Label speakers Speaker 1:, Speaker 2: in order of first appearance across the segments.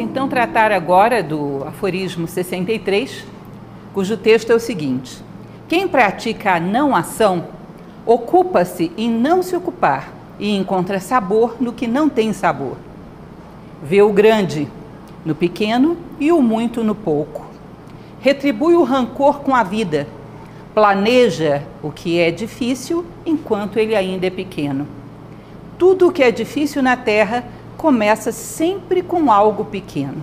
Speaker 1: Então tratar agora do aforismo 63, cujo texto é o seguinte: Quem pratica a não ação ocupa-se em não se ocupar e encontra sabor no que não tem sabor. Vê o grande no pequeno e o muito no pouco. Retribui o rancor com a vida. Planeja o que é difícil enquanto ele ainda é pequeno. Tudo o que é difícil na terra começa sempre com algo pequeno.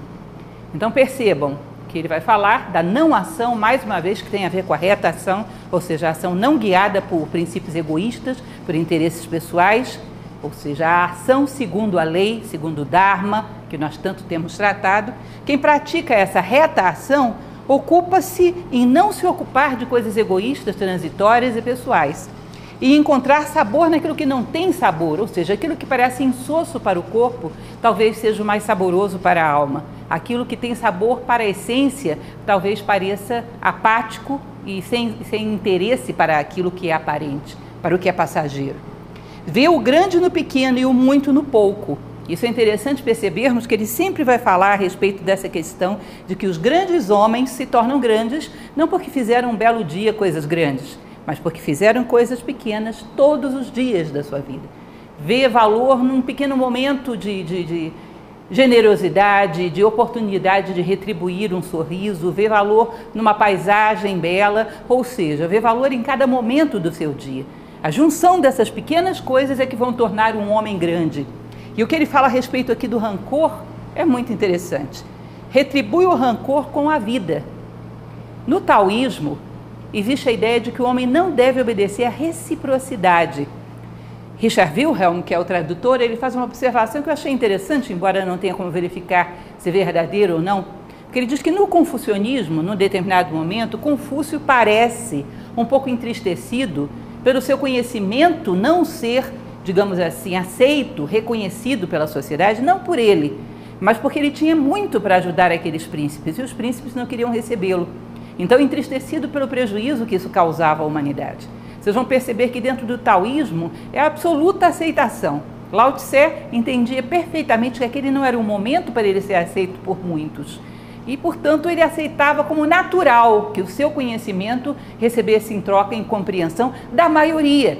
Speaker 1: Então percebam que ele vai falar da não ação, mais uma vez, que tem a ver com a reta ação, ou seja, a ação não guiada por princípios egoístas, por interesses pessoais, ou seja, a ação segundo a lei, segundo o Dharma, que nós tanto temos tratado. Quem pratica essa reta ação ocupa-se em não se ocupar de coisas egoístas, transitórias e pessoais. E encontrar sabor naquilo que não tem sabor, ou seja, aquilo que parece insosso para o corpo, talvez seja o mais saboroso para a alma. Aquilo que tem sabor para a essência, talvez pareça apático e sem, sem interesse para aquilo que é aparente, para o que é passageiro. Vê o grande no pequeno e o muito no pouco. Isso é interessante percebermos que ele sempre vai falar a respeito dessa questão de que os grandes homens se tornam grandes não porque fizeram um belo dia coisas grandes, mas porque fizeram coisas pequenas todos os dias da sua vida. Vê valor num pequeno momento de, de, de generosidade, de oportunidade de retribuir um sorriso, vê valor numa paisagem bela, ou seja, vê valor em cada momento do seu dia. A junção dessas pequenas coisas é que vão tornar um homem grande. E o que ele fala a respeito aqui do rancor é muito interessante. Retribui o rancor com a vida. No taoísmo, existe a ideia de que o homem não deve obedecer à reciprocidade. Richard Wilhelm, que é o tradutor, ele faz uma observação que eu achei interessante, embora não tenha como verificar se é verdadeiro ou não, porque ele diz que no confucionismo, num determinado momento, Confúcio parece um pouco entristecido pelo seu conhecimento não ser digamos assim, aceito, reconhecido pela sociedade, não por ele, mas porque ele tinha muito para ajudar aqueles príncipes e os príncipes não queriam recebê-lo. Então, entristecido pelo prejuízo que isso causava à humanidade. Vocês vão perceber que dentro do taoísmo é absoluta aceitação. Lao Tse entendia perfeitamente que aquele não era um momento para ele ser aceito por muitos. E, portanto, ele aceitava como natural que o seu conhecimento recebesse em troca, em compreensão da maioria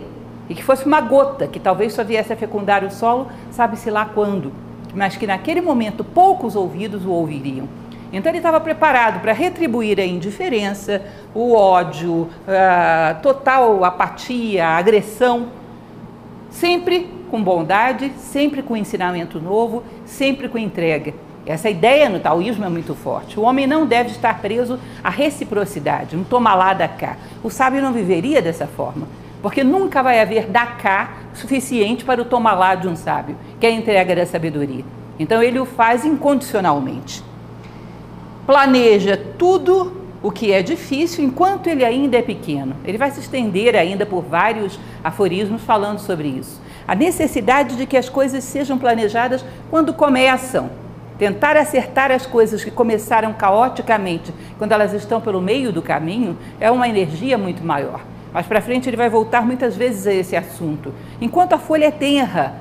Speaker 1: e que fosse uma gota que talvez só viesse a fecundar o solo, sabe-se lá quando, mas que naquele momento poucos ouvidos o ouviriam. Então ele estava preparado para retribuir a indiferença, o ódio, a total apatia, a agressão, sempre com bondade, sempre com ensinamento novo, sempre com entrega. Essa ideia no taoísmo é muito forte. O homem não deve estar preso à reciprocidade, um toma lá da cá. O sábio não viveria dessa forma. Porque nunca vai haver da cá suficiente para o tomar lá de um sábio, que é a entrega da sabedoria. Então ele o faz incondicionalmente. Planeja tudo o que é difícil enquanto ele ainda é pequeno. Ele vai se estender ainda por vários aforismos falando sobre isso. A necessidade de que as coisas sejam planejadas quando começam. Tentar acertar as coisas que começaram caoticamente, quando elas estão pelo meio do caminho, é uma energia muito maior. Mais para frente ele vai voltar muitas vezes a esse assunto. Enquanto a folha é tenra,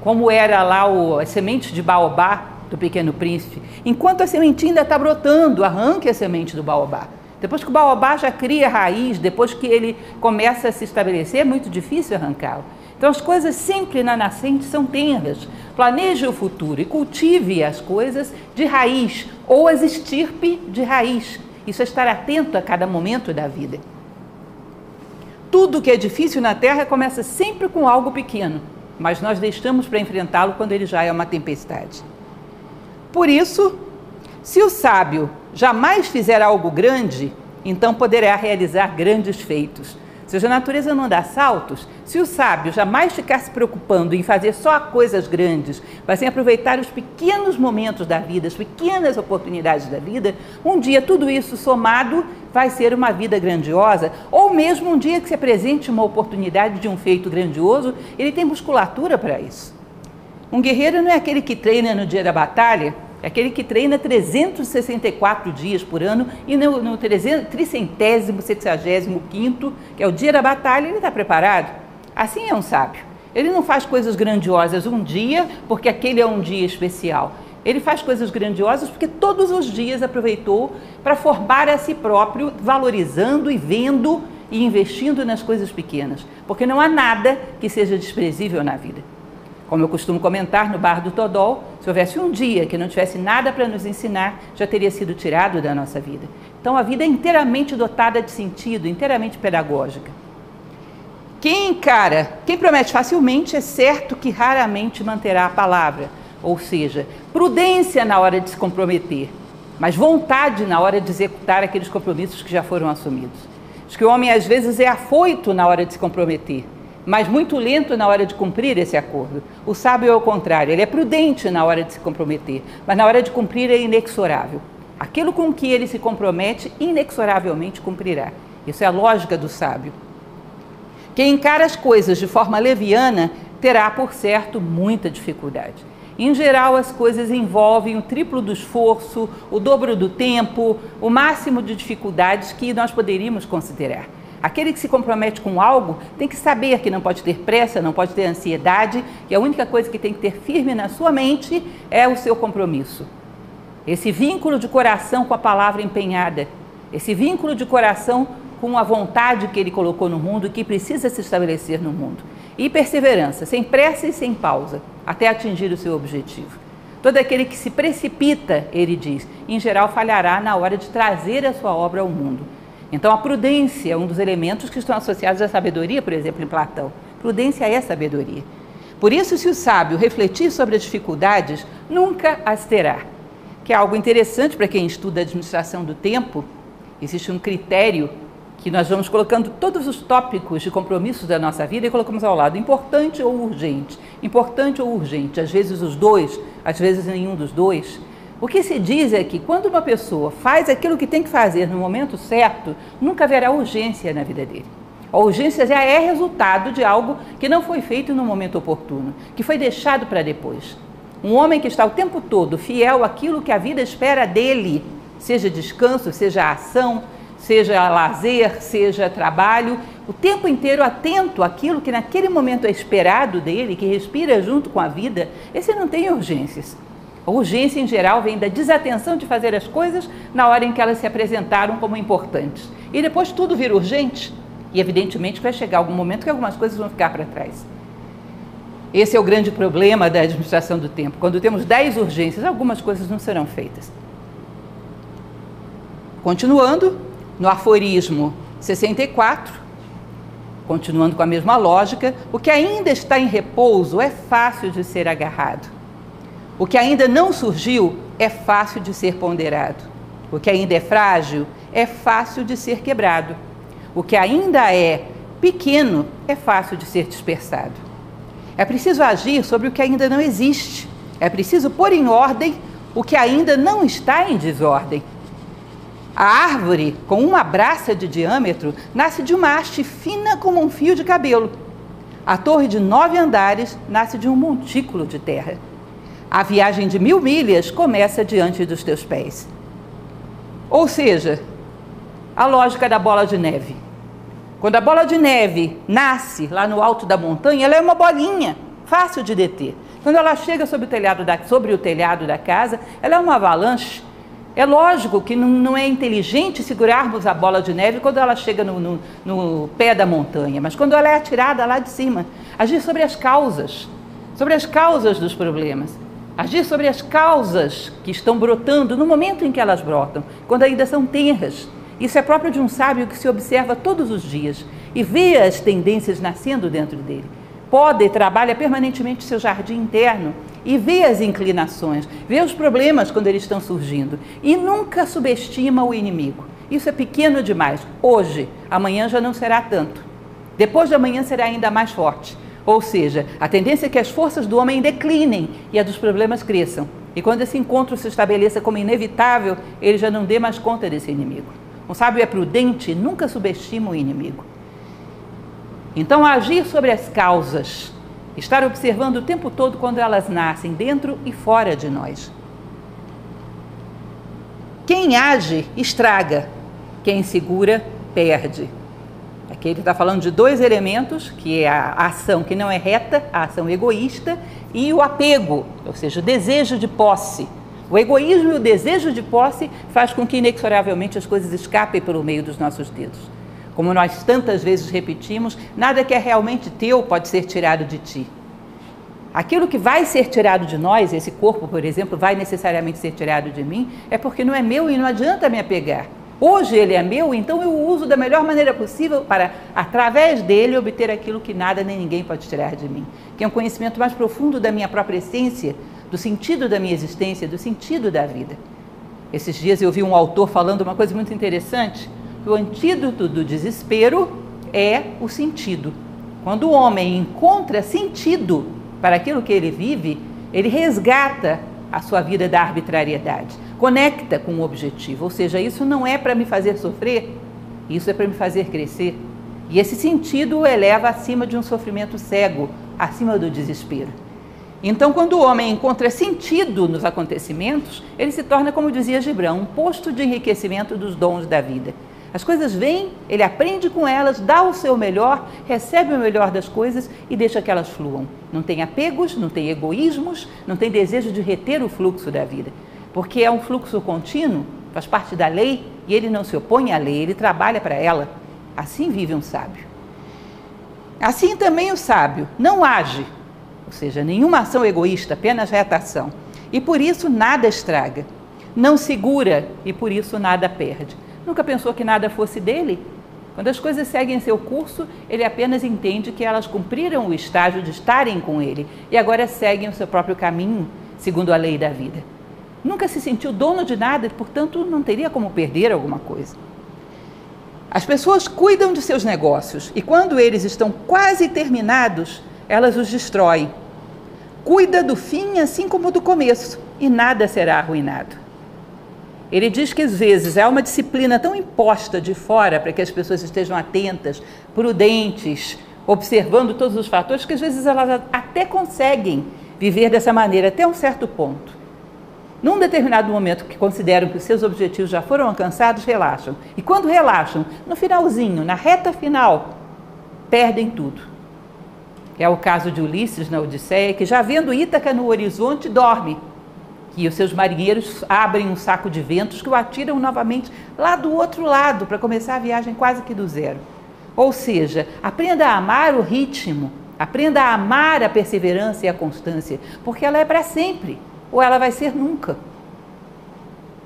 Speaker 1: como era lá o, a semente de baobá do pequeno príncipe, enquanto a sementinha ainda está brotando, arranque a semente do baobá. Depois que o baobá já cria raiz, depois que ele começa a se estabelecer, é muito difícil arrancá-lo. Então as coisas sempre na nascente são tenras. Planeje o futuro e cultive as coisas de raiz ou as estirpe de raiz. Isso é estar atento a cada momento da vida. Tudo que é difícil na Terra começa sempre com algo pequeno, mas nós deixamos para enfrentá-lo quando ele já é uma tempestade. Por isso, se o sábio jamais fizer algo grande, então poderá realizar grandes feitos. Seja a natureza não dá saltos, se o sábio jamais ficar se preocupando em fazer só coisas grandes, mas em aproveitar os pequenos momentos da vida, as pequenas oportunidades da vida, um dia tudo isso somado vai ser uma vida grandiosa, ou mesmo um dia que se apresente uma oportunidade de um feito grandioso, ele tem musculatura para isso. Um guerreiro não é aquele que treina no dia da batalha, é aquele que treina 364 dias por ano e no, no 365, que é o dia da batalha, ele está preparado. Assim é um sábio. Ele não faz coisas grandiosas um dia porque aquele é um dia especial. Ele faz coisas grandiosas porque todos os dias aproveitou para formar a si próprio, valorizando e vendo e investindo nas coisas pequenas, porque não há nada que seja desprezível na vida. Como eu costumo comentar no bar do Todol, se houvesse um dia que não tivesse nada para nos ensinar, já teria sido tirado da nossa vida. Então a vida é inteiramente dotada de sentido, inteiramente pedagógica. Quem encara, quem promete facilmente, é certo que raramente manterá a palavra, ou seja, prudência na hora de se comprometer, mas vontade na hora de executar aqueles compromissos que já foram assumidos. Diz que o homem às vezes é afoito na hora de se comprometer, mas muito lento na hora de cumprir esse acordo. O sábio é o contrário, ele é prudente na hora de se comprometer, mas na hora de cumprir é inexorável. Aquilo com que ele se compromete, inexoravelmente cumprirá. Isso é a lógica do sábio. Quem encara as coisas de forma leviana terá, por certo, muita dificuldade. Em geral, as coisas envolvem o triplo do esforço, o dobro do tempo, o máximo de dificuldades que nós poderíamos considerar. Aquele que se compromete com algo tem que saber que não pode ter pressa, não pode ter ansiedade, e a única coisa que tem que ter firme na sua mente é o seu compromisso. Esse vínculo de coração com a palavra empenhada, esse vínculo de coração com a vontade que ele colocou no mundo e que precisa se estabelecer no mundo. E perseverança, sem pressa e sem pausa, até atingir o seu objetivo. Todo aquele que se precipita, ele diz, em geral falhará na hora de trazer a sua obra ao mundo. Então, a prudência é um dos elementos que estão associados à sabedoria, por exemplo, em Platão. Prudência é sabedoria. Por isso, se o sábio refletir sobre as dificuldades, nunca as terá. Que é algo interessante para quem estuda a administração do tempo. Existe um critério que nós vamos colocando todos os tópicos de compromissos da nossa vida e colocamos ao lado importante ou urgente, importante ou urgente, às vezes os dois, às vezes nenhum dos dois. O que se diz é que quando uma pessoa faz aquilo que tem que fazer no momento certo, nunca haverá urgência na vida dele. A urgência já é resultado de algo que não foi feito no momento oportuno, que foi deixado para depois. Um homem que está o tempo todo fiel àquilo que a vida espera dele, seja descanso, seja ação, seja lazer, seja trabalho, o tempo inteiro atento àquilo que naquele momento é esperado dele, que respira junto com a vida, esse não tem urgências. A urgência, em geral, vem da desatenção de fazer as coisas na hora em que elas se apresentaram como importantes. E depois tudo vira urgente, e evidentemente vai chegar algum momento que algumas coisas vão ficar para trás. Esse é o grande problema da administração do tempo. Quando temos 10 urgências, algumas coisas não serão feitas. Continuando, no aforismo 64, continuando com a mesma lógica, o que ainda está em repouso é fácil de ser agarrado. O que ainda não surgiu é fácil de ser ponderado. O que ainda é frágil é fácil de ser quebrado. O que ainda é pequeno é fácil de ser dispersado. É preciso agir sobre o que ainda não existe. É preciso pôr em ordem o que ainda não está em desordem. A árvore, com uma braça de diâmetro, nasce de uma haste fina como um fio de cabelo. A torre de nove andares nasce de um montículo de terra. A viagem de mil milhas começa diante dos teus pés. Ou seja, a lógica da bola de neve. Quando a bola de neve nasce lá no alto da montanha, ela é uma bolinha, fácil de deter. Quando ela chega sobre o telhado da, sobre o telhado da casa, ela é uma avalanche é lógico que não, não, é inteligente segurarmos a bola de neve quando ela chega no, no, no, pé da montanha, mas quando ela é atirada lá de cima. Agir sobre as causas, sobre as causas dos problemas. Agir sobre as causas que estão brotando no momento em que elas brotam, quando ainda são tenras. Isso é próprio de um sábio que se observa todos os dias e vê as tendências nascendo dentro dele. Pode e trabalha permanentemente seu jardim interno e vê as inclinações, vê os problemas quando eles estão surgindo e nunca subestima o inimigo. Isso é pequeno demais. Hoje, amanhã já não será tanto. Depois de amanhã será ainda mais forte. Ou seja, a tendência é que as forças do homem declinem e a dos problemas cresçam. E quando esse encontro se estabeleça como inevitável, ele já não dê mais conta desse inimigo. Um sábio é prudente e nunca subestima o inimigo. Então, agir sobre as causas Estar observando o tempo todo quando elas nascem, dentro e fora de nós. Quem age, estraga. Quem segura, perde. Aqui ele está falando de dois elementos, que é a ação que não é reta, a ação egoísta, e o apego, ou seja, o desejo de posse O egoísmo e o desejo de posse faz com que inexoravelmente as coisas escapem pelo meio dos nossos dedos. Como nós tantas vezes repetimos, nada que é realmente teu pode ser tirado de ti. Aquilo que vai ser tirado de nós, esse corpo, por exemplo, vai necessariamente ser tirado de mim, é porque não é meu e não adianta me apegar. Hoje ele é meu, então eu uso da melhor maneira possível para, através dele, obter aquilo que nada nem ninguém pode tirar de mim, que é um conhecimento mais profundo da minha própria essência, do sentido da minha existência, do sentido da vida. Esses dias eu vi um autor falando uma coisa muito interessante: o antídoto do desespero é o sentido. Quando o homem encontra sentido para aquilo que ele vive, ele resgata a sua vida da arbitrariedade, conecta com o objetivo. Ou seja, isso não é para me fazer sofrer, isso é para me fazer crescer. E esse sentido o eleva acima de um sofrimento cego, acima do desespero. Então, quando o homem encontra sentido nos acontecimentos, ele se torna, como dizia Gibran, um posto de enriquecimento dos dons da vida. As coisas vêm, ele aprende com elas, dá o seu melhor, recebe o melhor das coisas e deixa que elas fluam. Não tem apegos, não tem egoísmos, não tem desejo de reter o fluxo da vida. Porque é um fluxo contínuo, faz parte da lei e ele não se opõe à lei, ele trabalha para ela. Assim vive um sábio. Assim também o sábio não age, ou seja, nenhuma ação egoísta, apenas retação. E por isso nada estraga. Não segura e por isso nada perde. Nunca pensou que nada fosse dele? Quando as coisas seguem seu curso, ele apenas entende que elas cumpriram o estágio de estarem com ele e agora seguem o seu próprio caminho, segundo a lei da vida. Nunca se sentiu dono de nada, portanto, não teria como perder alguma coisa. As pessoas cuidam de seus negócios e quando eles estão quase terminados, elas os destroem. Cuida do fim assim como do começo e nada será arruinado. Ele diz que às vezes é uma disciplina tão imposta de fora para que as pessoas estejam atentas, prudentes, observando todos os fatores, que às vezes elas até conseguem viver dessa maneira até um certo ponto. Num determinado momento que consideram que os seus objetivos já foram alcançados, relaxam. E quando relaxam, no finalzinho, na reta final, perdem tudo. É o caso de Ulisses na Odisseia, que já vendo Ítaca no horizonte, dorme que os seus marinheiros abrem um saco de ventos que o atiram novamente lá do outro lado para começar a viagem quase que do zero. Ou seja, aprenda a amar o ritmo, aprenda a amar a perseverança e a constância, porque ela é para sempre ou ela vai ser nunca.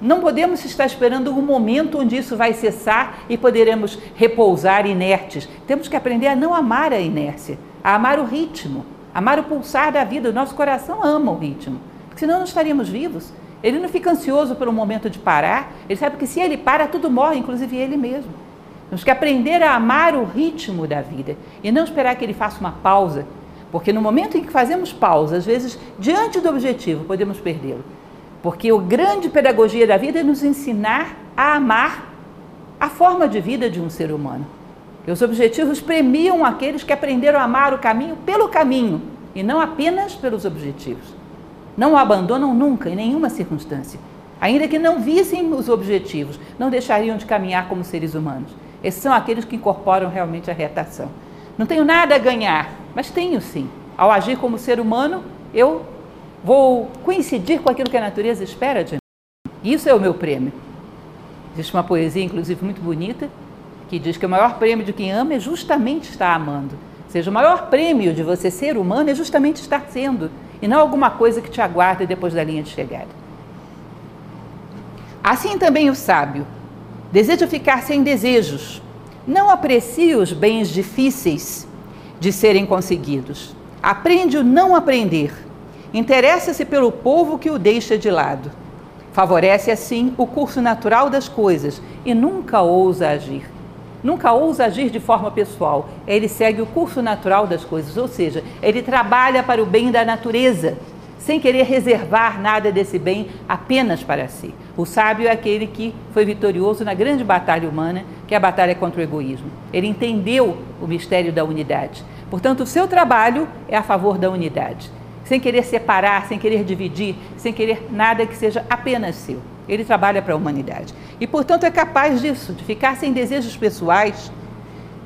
Speaker 1: Não podemos estar esperando um momento onde isso vai cessar e poderemos repousar inertes. Temos que aprender a não amar a inércia, a amar o ritmo, amar o pulsar da vida. O nosso coração ama o ritmo senão não estaríamos vivos. Ele não fica ansioso pelo momento de parar, ele sabe que se ele para, tudo morre, inclusive ele mesmo. Temos que aprender a amar o ritmo da vida e não esperar que ele faça uma pausa, porque no momento em que fazemos pausa, às vezes, diante do objetivo, podemos perdê-lo. Porque a grande pedagogia da vida é nos ensinar a amar a forma de vida de um ser humano. E os objetivos premiam aqueles que aprenderam a amar o caminho pelo caminho e não apenas pelos objetivos não o abandonam nunca, em nenhuma circunstância. Ainda que não vissem os objetivos, não deixariam de caminhar como seres humanos. Esses são aqueles que incorporam realmente a retação. Não tenho nada a ganhar, mas tenho sim. Ao agir como ser humano, eu vou coincidir com aquilo que a natureza espera de mim. Isso é o meu prêmio. Existe uma poesia, inclusive, muito bonita, que diz que o maior prêmio de quem ama é justamente estar amando. Ou seja, o maior prêmio de você ser humano é justamente estar sendo e não alguma coisa que te aguarda depois da linha de chegada. Assim também o sábio deseja ficar sem desejos, não aprecia os bens difíceis de serem conseguidos, aprende o não aprender, interessa-se pelo povo que o deixa de lado, favorece assim o curso natural das coisas e nunca ousa agir nunca ousa agir de forma pessoal. Ele segue o curso natural das coisas, ou seja, ele trabalha para o bem da natureza, sem querer reservar nada desse bem apenas para si. O sábio é aquele que foi vitorioso na grande batalha humana, que é a batalha contra o egoísmo. Ele entendeu o mistério da unidade. Portanto, o seu trabalho é a favor da unidade, sem querer separar, sem querer dividir, sem querer nada que seja apenas seu. Ele trabalha para a humanidade. E, portanto, é capaz disso, de ficar sem desejos pessoais,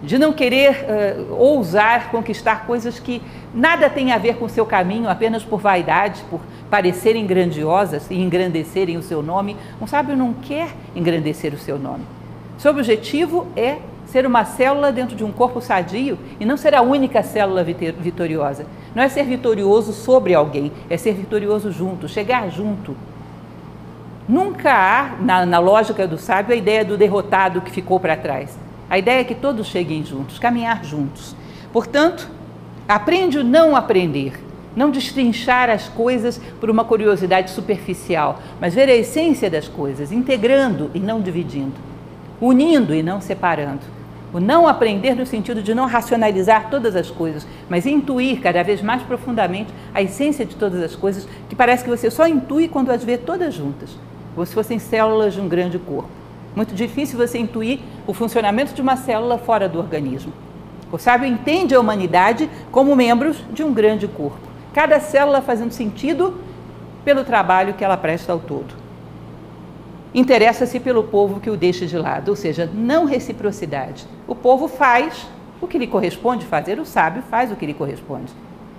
Speaker 1: de não querer uh, ousar conquistar coisas que nada têm a ver com o seu caminho, apenas por vaidade, por parecerem grandiosas e engrandecerem o seu nome. Um sábio não quer engrandecer o seu nome. Seu objetivo é ser uma célula dentro de um corpo sadio e não ser a única célula vitoriosa. Não é ser vitorioso sobre alguém, é ser vitorioso junto, chegar junto. Nunca há, na, na lógica do sábio, a ideia do derrotado que ficou para trás. A ideia é que todos cheguem juntos, caminhar juntos. Portanto, aprende o não aprender, não destrinchar as coisas por uma curiosidade superficial, mas ver a essência das coisas, integrando e não dividindo, unindo e não separando. O não aprender no sentido de não racionalizar todas as coisas, mas intuir cada vez mais profundamente a essência de todas as coisas, que parece que você só intui quando as vê todas juntas, como se fossem células de um grande corpo. Muito difícil você intuir o funcionamento de uma célula fora do organismo. O sábio entende a humanidade como membros de um grande corpo, cada célula fazendo sentido pelo trabalho que ela presta ao todo. Interessa-se pelo povo que o deixa de lado, ou seja, não reciprocidade. O povo faz o que lhe corresponde fazer, o sábio faz o que lhe corresponde.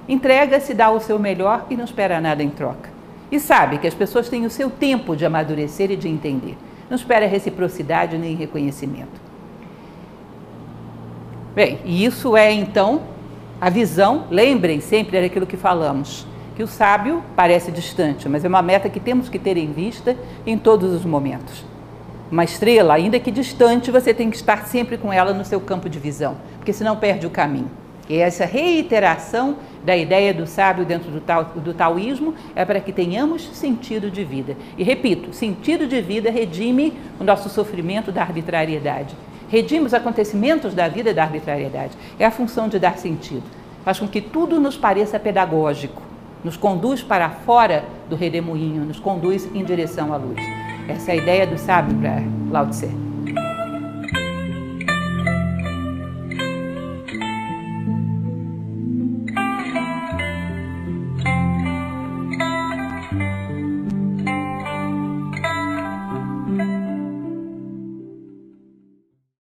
Speaker 1: Entrega-se, dá o seu melhor e não espera nada em troca. E sabe que as pessoas têm o seu tempo de amadurecer e de entender. Não espera reciprocidade nem reconhecimento. Bem, e isso é então a visão, lembrem sempre daquilo que falamos, que o sábio parece distante, mas é uma meta que temos que ter em vista em todos os momentos. Uma estrela, ainda que distante, você tem que estar sempre com ela no seu campo de visão, porque senão perde o caminho. E essa reiteração da ideia do sábio dentro do, tao, do taoísmo é para que tenhamos sentido de vida. E repito, sentido de vida redime o nosso sofrimento da arbitrariedade. Redime os acontecimentos da vida da arbitrariedade. É a função de dar sentido. Faz com que tudo nos pareça pedagógico, nos conduz para fora do redemoinho, nos conduz em direção à luz. Essa é a ideia do sábio para Lao Tse.